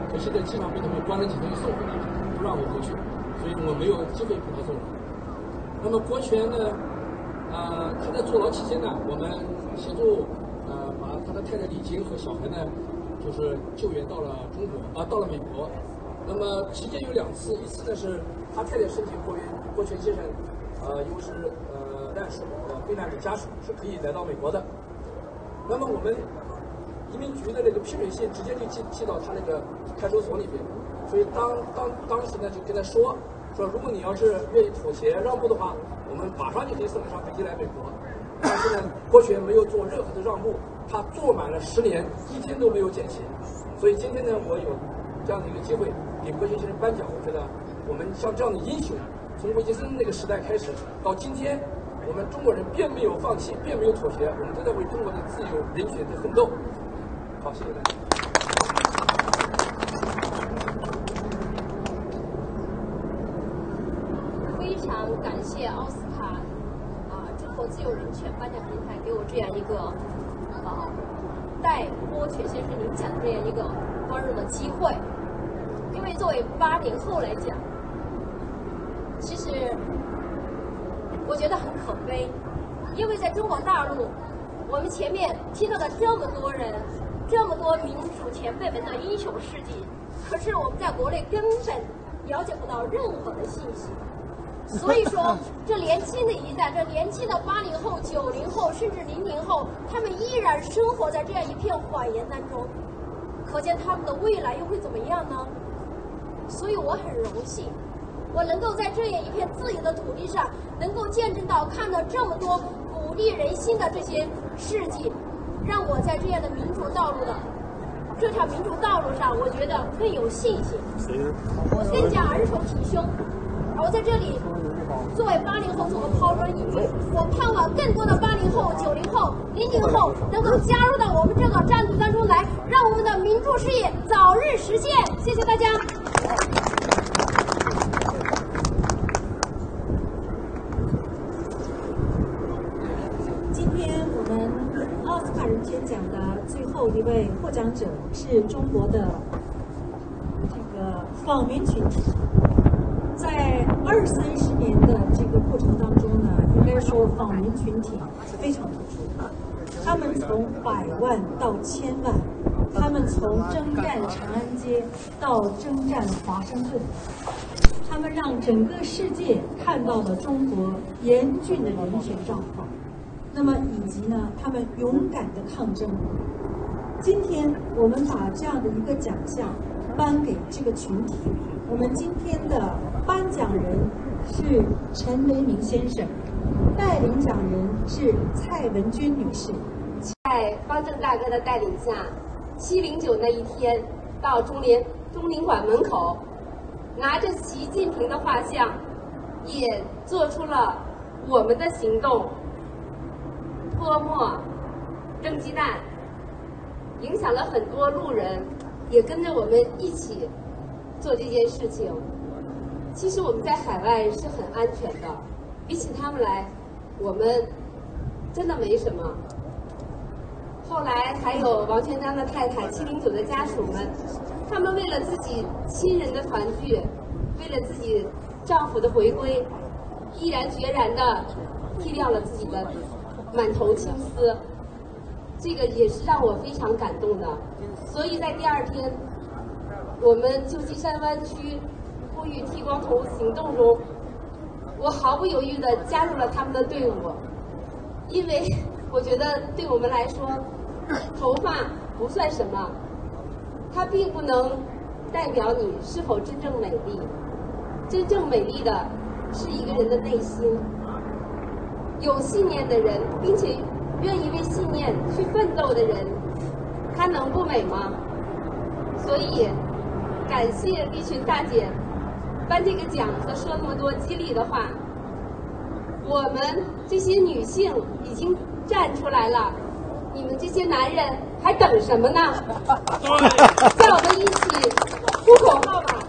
可惜在机场被他们关了几天又送回来了，不让我回去，所以我没有机会陪他坐牢。那么郭全呢，啊，他在坐牢期间呢，我们协助。太太李晶和小孩呢，就是救援到了中国啊，到了美国。那么期间有两次，一次呢是他太太申请郭源郭全先生，呃，因为是呃难属呃避难者家属是可以来到美国的。那么我们移民局的那个批准信直接就寄寄到他那个看守所里边，所以当当当时呢就跟他说说，如果你要是愿意妥协让步的话，我们马上就可以送你上飞机来美国。但是呢，郭全没有做任何的让步。他坐满了十年，一天都没有减刑，所以今天呢，我有这样的一个机会给郭先生颁奖。我觉得我们像这样的英雄，从魏杰森那个时代开始到今天，我们中国人并没有放弃，并没有妥协，我们都在为中国的自由人权在奋斗。好，谢谢大家。非常感谢奥斯卡啊，中国自由人权颁奖平台给我这样一个。啊，带郭全先生您讲的这样一个光荣的机会，因为作为八零后来讲，其实我觉得很可悲，因为在中国大陆，我们前面听到的这么多人，这么多民主前辈们的英雄事迹，可是我们在国内根本了解不到任何的信息。所以说，这年轻的一代，这年轻的八零后、九零后，甚至零零后，他们依然生活在这样一片谎言当中，可见他们的未来又会怎么样呢？所以我很荣幸，我能够在这样一片自由的土地上，能够见证到、看到这么多鼓励人心的这些事迹，让我在这样的民主道路的这条民主道路上，我觉得更有信心，我更加儿丑体胸。而我在这里，作为八零后做个抛砖引玉，我盼望更多的八零后、九零后、零零后能够加入到我们这个战队当中来，让我们的民主事业早日实现。谢谢大家。今天我们奥斯卡人权奖的最后一位获奖者是中国的这个访民群体，在二三十这个过程当中呢，应该说访民群体非常突出。他们从百万到千万，他们从征战长安街到征战华盛顿，他们让整个世界看到了中国严峻的人权状况。那么以及呢，他们勇敢的抗争。今天我们把这样的一个奖项颁给这个群体。我们今天的颁奖人是陈为民先生，带领奖人是蔡文君女士。在方正大哥的带领下，七零九那一天到中联中领馆门口，拿着习近平的画像，也做出了我们的行动。泼墨、扔鸡蛋，影响了很多路人，也跟着我们一起做这件事情。其实我们在海外是很安全的，比起他们来，我们真的没什么。后来还有王全璋的太太、七零九的家属们，他们为了自己亲人的团聚，为了自己丈夫的回归，毅然决然的剃掉了自己的。满头青丝，这个也是让我非常感动的。所以在第二天，我们旧金山湾区呼吁剃光头行动中，我毫不犹豫地加入了他们的队伍，因为我觉得对我们来说，头发不算什么，它并不能代表你是否真正美丽。真正美丽的是一个人的内心。有信念的人，并且愿意为信念去奋斗的人，他能不美吗？所以，感谢丽群大姐颁这个奖和说那么多激励的话。我们这些女性已经站出来了，你们这些男人还等什么呢？让我们一起呼口号吧！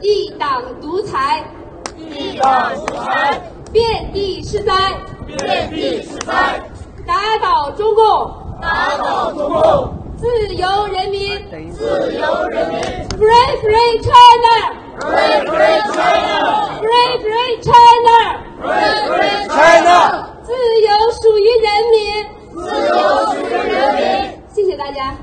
一党独裁。一党独裁，遍地是灾，遍地是灾，打倒中共，打倒中共，自由人民，自由人民，Free Free China，Free Free China，Free Free China，Free Free China，自由属于人民，自由属于人民，谢谢大家。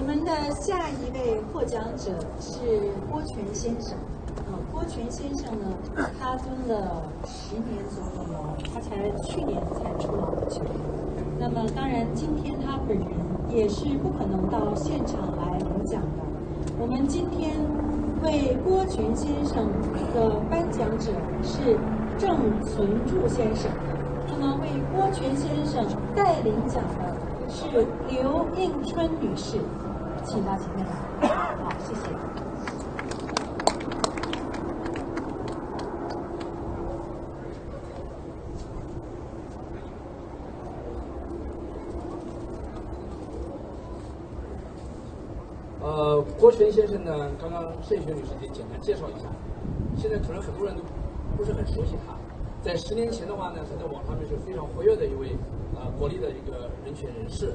我们的下一位获奖者是郭全先生。啊，郭全先生呢，他蹲了十年左右了，他才去年才出老的。那么，当然今天他本人也是不可能到现场来领奖的。我们今天为郭全先生的颁奖者是郑存柱先生。那么，为郭全先生带领奖的是刘应春女士。请到前面来，好，谢谢。呃，郭全先生呢，刚刚盛雪女士也简单介绍一下。现在可能很多人都不是很熟悉他，在十年前的话呢，他在网上面是非常活跃的一位呃国内的一个人权人士。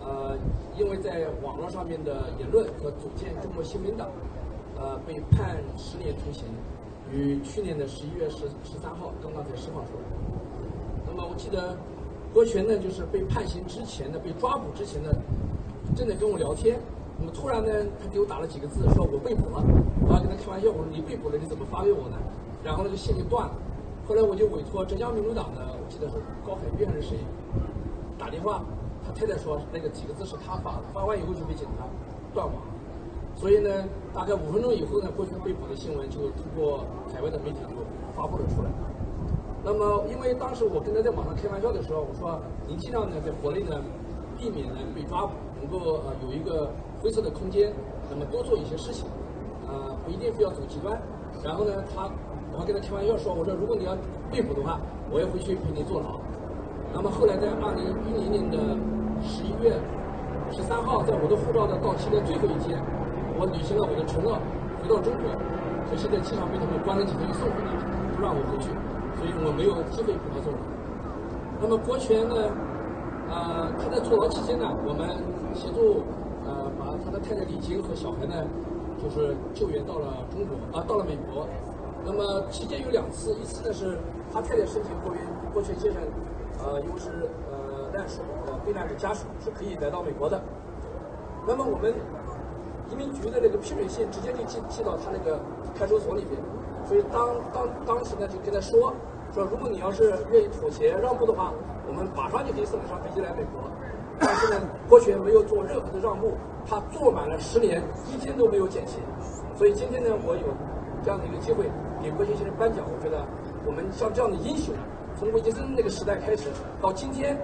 呃，因为在网络上面的言论和组建中国新民党，呃，被判十年徒刑，于去年的十一月十十三号刚刚才释放出来。那么我记得郭全呢，就是被判刑之前呢，被抓捕之前呢，正在跟我聊天。那么突然呢，他给我打了几个字，说我被捕了。我还跟他开玩笑，我说你被捕了，你怎么发给我呢？然后那个线就断了。后来我就委托浙江民主党的，我记得是高海燕还是谁，打电话。他太太说那个几个字是他发的，发完以后就被警察断网。所以呢，大概五分钟以后呢，过去被捕的新闻就通过海外的媒体就发布了出来。那么，因为当时我跟他在网上开玩笑的时候，我说您尽量呢在国内呢避免呢被抓捕，能够呃有一个灰色的空间，那么多做一些事情，啊不一定非要走极端。然后呢，他我还跟他开玩笑说，我说如果你要被捕的话，我要回去陪你坐牢。那么后来在二零一零年的十一月十三号，在我的护照的到期的最后一天，我履行了我的承诺，回到中国。可是，在机场被他们关了几天，又送回来，不让我回去。所以我没有机会陪他坐牢。那么郭全呢？呃，他在坐牢期间呢，我们协助呃把他的太太李晶和小孩呢，就是救援到了中国啊，到了美国。那么期间有两次，一次呢是他太太申请郭元郭全先生，呃，因为是呃难属遇难的家属是可以来到美国的。那么我们移民局的那个批准信直接就寄寄到他那个看守所里面。所以当当当时呢，就跟他说说，如果你要是愿意妥协让步的话，我们马上就可以送你上飞机来美国。但是呢，郭全没有做任何的让步，他坐满了十年，一天都没有减薪。所以今天呢，我有这样的一个机会给郭全先生颁奖。我觉得我们像这样的英雄，从魏杰森那个时代开始到今天，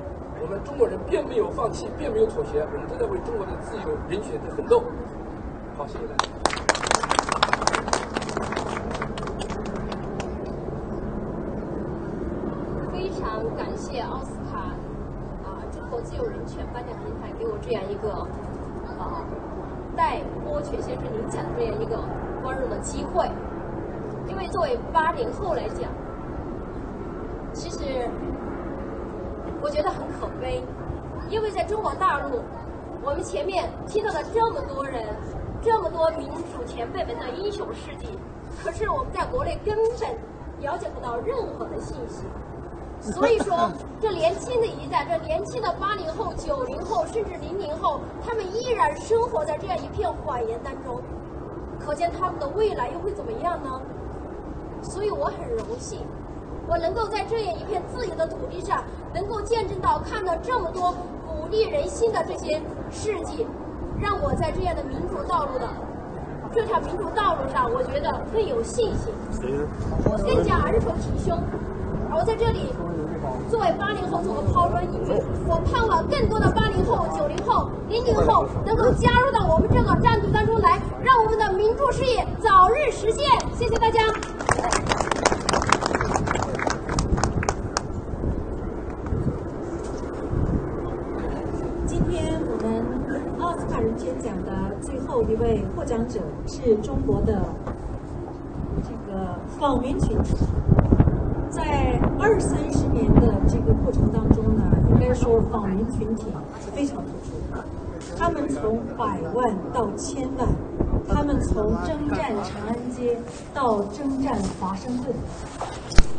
我们中国人并没有放弃，并没有妥协，我们正在为中国的自由人权在奋斗。好，谢谢大家。非常感谢奥斯卡啊，中国自由人权颁奖平台给我这样一个啊带郭全先生领奖这样一个光荣的机会。因为作为八零后来讲，其实我觉得很可悲，因为在中国大陆，我们前面听到了这么多人，这么多民主前辈们的英雄事迹，可是我们在国内根本了解不到任何的信息。所以说，这年轻的一代，这年轻的八零后、九零后，甚至零零后，他们依然生活在这样一片谎言当中，可见他们的未来又会怎么样呢？所以我很荣幸，我能够在这样一片自由的土地上，能够见证到、看到这么多鼓励人心的这些事迹，让我在这样的民主道路的这条民主道路上，我觉得更有信心，更加昂首挺胸。我在这里。作为八零后做个抛砖引玉，我盼望更多的八零后、九零后、零零后能够加入到我们这个战队当中来，让我们的民主事业早日实现。谢谢大家。今天我们奥斯卡人权奖的最后一者是中国的这个访民群体。在二三十年的这个过程当中呢，应该说访民群体非常突出。他们从百万到千万，他们从征战长安街到征战华盛顿，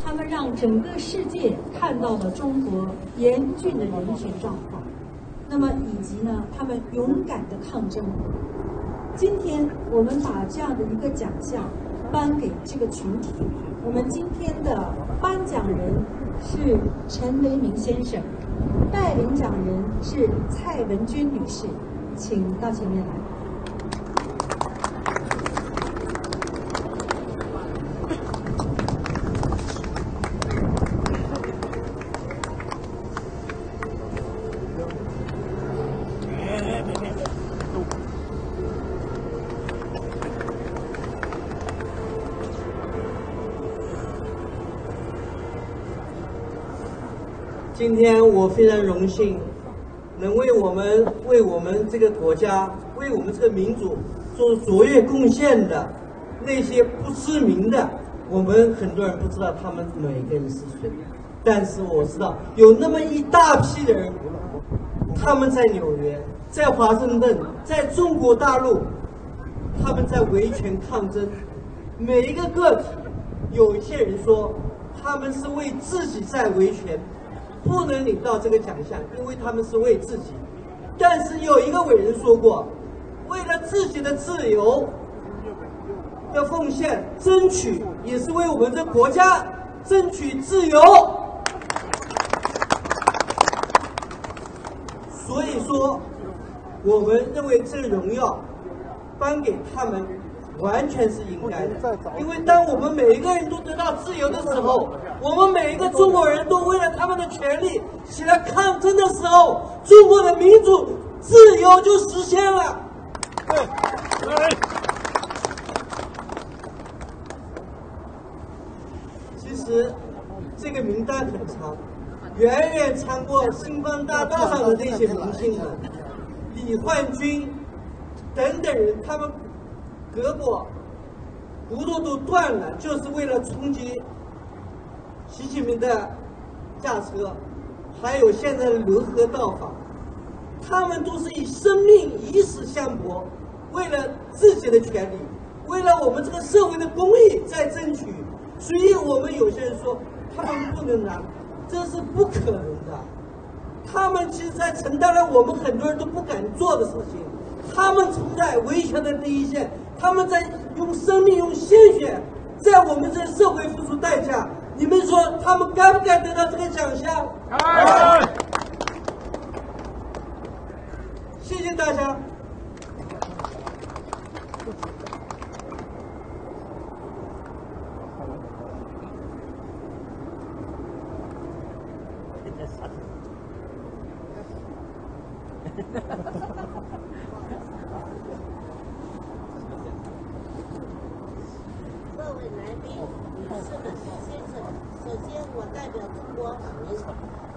他们让整个世界看到了中国严峻的人权状况。那么以及呢，他们勇敢的抗争。今天我们把这样的一个奖项颁给这个群体。我们今天的颁奖人是陈为民先生，带领奖人是蔡文君女士，请到前面来。今天我非常荣幸，能为我们、为我们这个国家、为我们这个民族做卓越贡献的那些不知名的，我们很多人不知道他们每个人是谁，但是我知道有那么一大批人，他们在纽约、在华盛顿、在中国大陆，他们在维权抗争，每一个个体，有一些人说他们是为自己在维权。不能领到这个奖项，因为他们是为自己。但是有一个伟人说过，为了自己的自由的奉献、争取，也是为我们的国家争取自由。所以说，我们认为这个荣耀颁给他们完全是应该的。因为当我们每一个人都得到自由的时候，我们每一个中国人都为了他们的权利起来抗争的时候，中国的民主自由就实现了。对其实这个名单很长，远远超过星光大道上的那些明星们，李焕军等等人，他们胳膊骨头都断了，就是为了冲击习近平的驾车，还有现在的刘河道法，他们都是以生命以死相搏，为了自己的权利，为了我们这个社会的公益在争取。所以我们有些人说他们不能拿，这是不可能的。他们其实在承担了我们很多人都不敢做的事情，他们冲在维权的第一线，他们在用生命、用鲜血，在我们这社会付出代价。你们说他们该不该得到这个奖项？谢谢大家。各位来宾、女士们、先生，首先我代表中国法民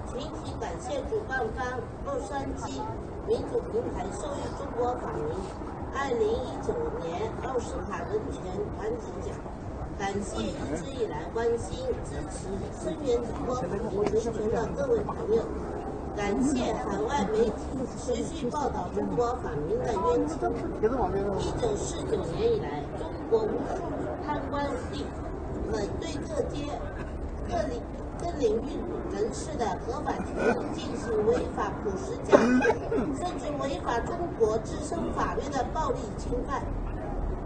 群体感谢主办方洛杉矶民主平台授予中国法民2019年奥斯卡人权团体奖，感谢一直以来关心、支持、声援中国法民人权的各位朋友。感谢海外媒体持续报道中国法民的冤情。一九四九年以来，中国无数贪官污吏们对各阶、各领、各领域人士的合法权益进行违法捕食夹击，甚至违法中国自身法律的暴力侵犯，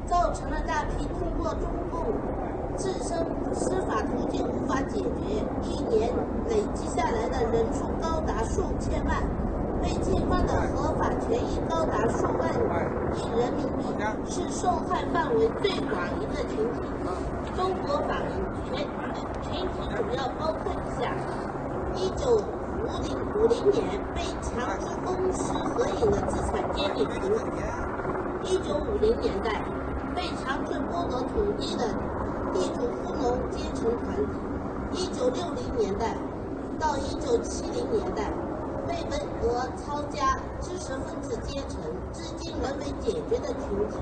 造成了大批通过中共自身司法途径无法解决，一年累积下来的人数高达数千万，被侵犯的合法权益高达数万亿人民币，是受害范围最广一个群体。中国法民全群体主要包括以下：一九五零五零年被强制公私合营的资产阶级群体；一九五零年代被强制剥夺土地的。地主富农阶层团体，一九六零年代到一九七零年代被文革抄家知识分子阶层至今仍未解决的群体，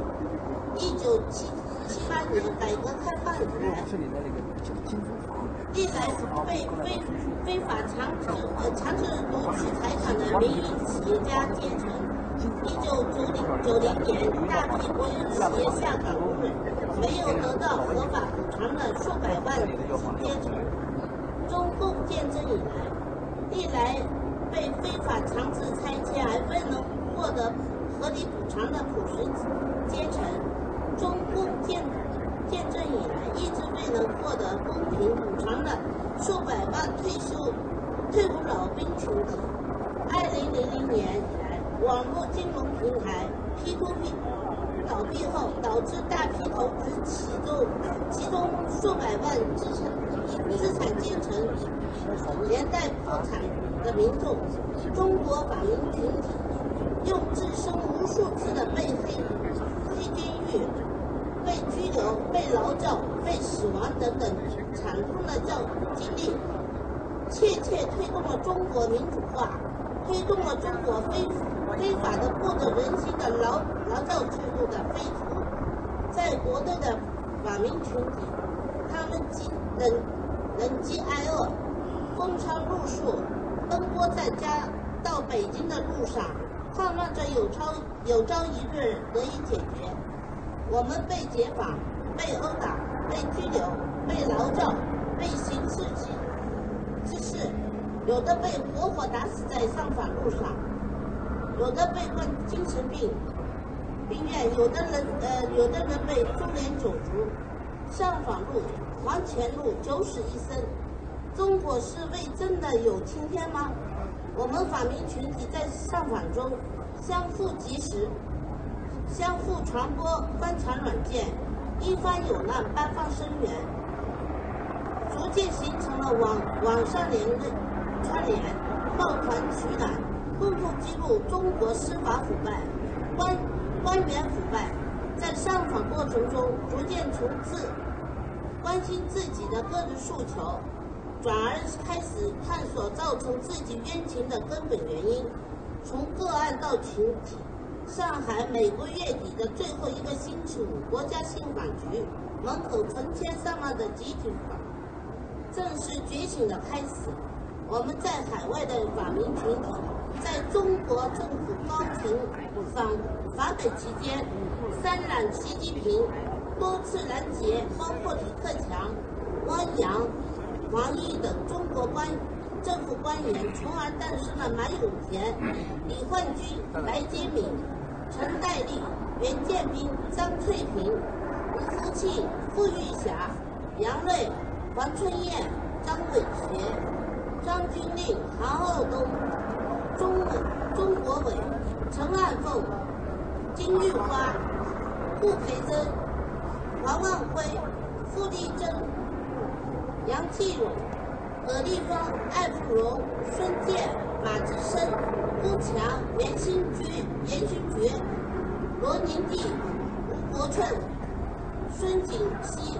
一九七七八年改革开放以来，历来被非非法强制呃强制夺取财产的民营企业家阶层，一九九零九零年大批国有企业下岗工人。没有得到合法补偿的数百万阶层，中共建政以来，历来被非法强制拆迁而未能获得合理补偿的朴实阶层，中共建建政以来一直未能获得公平补偿的数百万退休退伍老兵群体。二零零零年以来，网络金融平台 P2P。倒闭后，导致大批投资其中，其中数百万资产资产阶层连带破产的民众，中国法民群体用自身无数次的被黑黑监狱、被拘留、被劳教、被死亡等等惨痛的教经历，切切推动了中国民主化，推动了中国非非法的不得人心的劳劳教制度的废除，在国内的法民群体，他们饥忍忍饥挨饿，风餐露宿，奔波在家到北京的路上，盼望着有朝有朝一日得以解决。我们被解绑、被殴打、被拘留、被劳教、被行刺之之事，有的被活活打死在上访路上，有的被困精神病。病院有的人，呃，有的人被株连九族，上访路、黄泉路九死一生。中国是为真的有今天吗？我们访民群体在上访中相互及时、相互传播观察软件，一方有难八方声援，逐渐形成了网网上联串联、抱团取暖、共同记录中国司法腐败、官官员腐败。在上访过程中，逐渐从自关心自己的个人诉求，转而开始探索造成自己冤情的根本原因，从个案到群体。上海每个月底的最后一个星期五，国家信访局门口成千上万的集体访，正是觉醒的开始。我们在海外的访民群体，在中国政府高层访访美期间。三揽习近平，多次拦截，包括李克强、汪洋、王毅等中国官政府官员，从而诞生了马永田、李焕军、白洁敏、陈代利、袁建斌、张翠萍、吴福庆、傅玉霞、杨锐、王春燕、张伟学、张军令、韩浩东、钟钟国伟、陈万凤、金玉花。顾培珍、王万辉、傅立珍、杨继勇、葛丽芳、艾芙蓉、孙健、马志生、龚强、袁新军、袁新觉、罗宁娣、吴国春、孙锦熙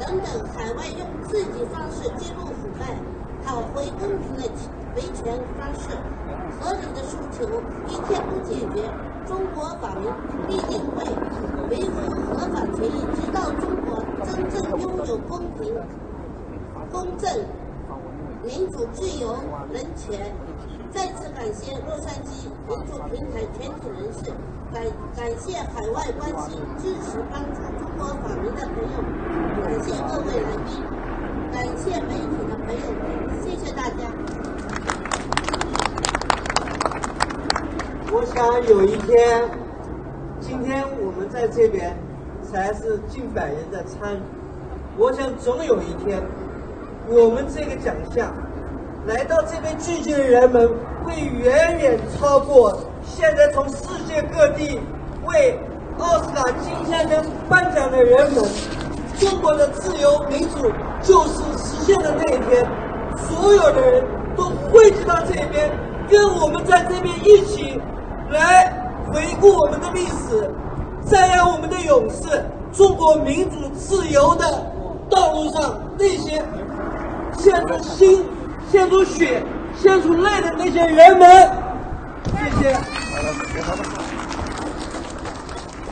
等等，海外用自己方式记录腐败、讨回公平的维权方式，合理的诉求一天不解决。中国法民必定会维护合法权益，直到中国真正拥有公平、公正、民主、自由、人权。再次感谢洛杉矶民主平台全体人士，感感谢海外关心、支持、帮助中国法民的朋友，感谢各位来宾，感谢媒体的朋友们，谢谢大家。当有一天，今天我们在这边才是近百人在参与。我想总有一天，我们这个奖项来到这边聚集的人们会远远超过现在从世界各地为奥斯卡金像奖颁奖的人们。中国的自由民主就是实现的那一天，所有的人都汇集到这边，跟我们在这边一起。来回顾我们的历史，赞扬我们的勇士，中国民主自由的道路上那些献出心、献出血、献出泪的那些人们。谢谢。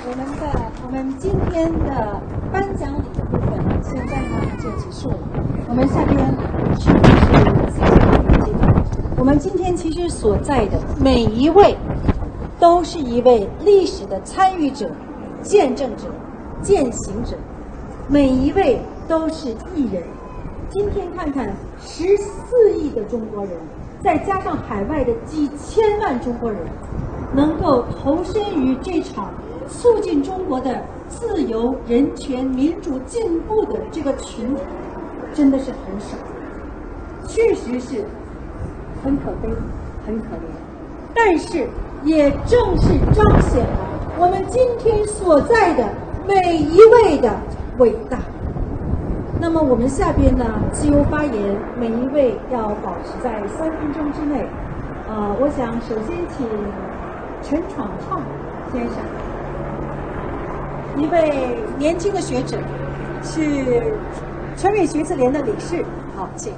我们的我们今天的颁奖礼的部分，现在呢就结束了。我们下边是。我们今天其实所在的每一位。都是一位历史的参与者、见证者、践行者，每一位都是艺人。今天看看十四亿的中国人，再加上海外的几千万中国人，能够投身于这场促进中国的自由、人权、民主进步的这个群体，真的是很少，确实是很可悲、很可怜。但是。也正是彰显了我们今天所在的每一位的伟大。那么我们下边呢自由发言，每一位要保持在三分钟之内。呃，我想首先请陈闯创先生，一位年轻的学者，是全美学子联的理事。好，请。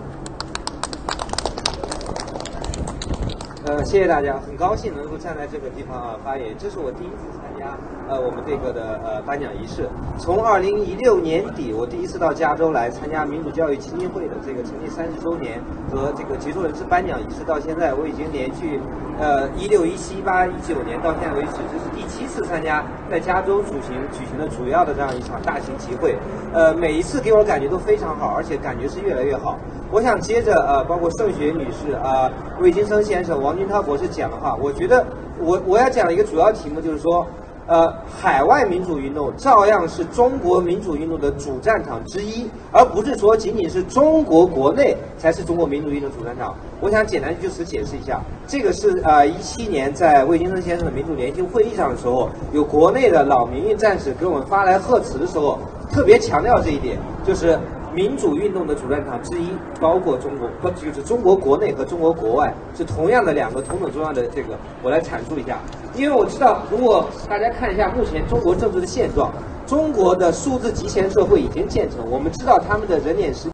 谢谢大家，很高兴能够站在这个地方啊发言。这是我第一次参加呃我们这个的呃颁奖仪式。从二零一六年底，我第一次到加州来参加民主教育基金会的这个成立三十周年和这个杰出人士颁奖仪式，到现在我已经连续呃一六一七一八一九年到现在为止，这是第七次参加在加州举行举行的主要的这样一场大型集会。呃，每一次给我感觉都非常好，而且感觉是越来越好。我想接着呃，包括盛雪女士啊、魏金生先生、王军涛博士讲的话，我觉得我我要讲的一个主要题目，就是说，呃，海外民主运动照样是中国民主运动的主战场之一，而不是说仅仅是中国国内才是中国民主运动主战场。我想简单就此解释一下，这个是呃一七年在魏金生先生的民主联席会议上的时候，有国内的老民运战士给我们发来贺词的时候，特别强调这一点，就是民主运动的主战场之一，包括中国，不就是中国国内和中国国外是同样的两个同等重要的这个，我来阐述一下。因为我知道，如果大家看一下目前中国政治的现状，中国的数字集权社会已经建成，我们知道他们的人脸识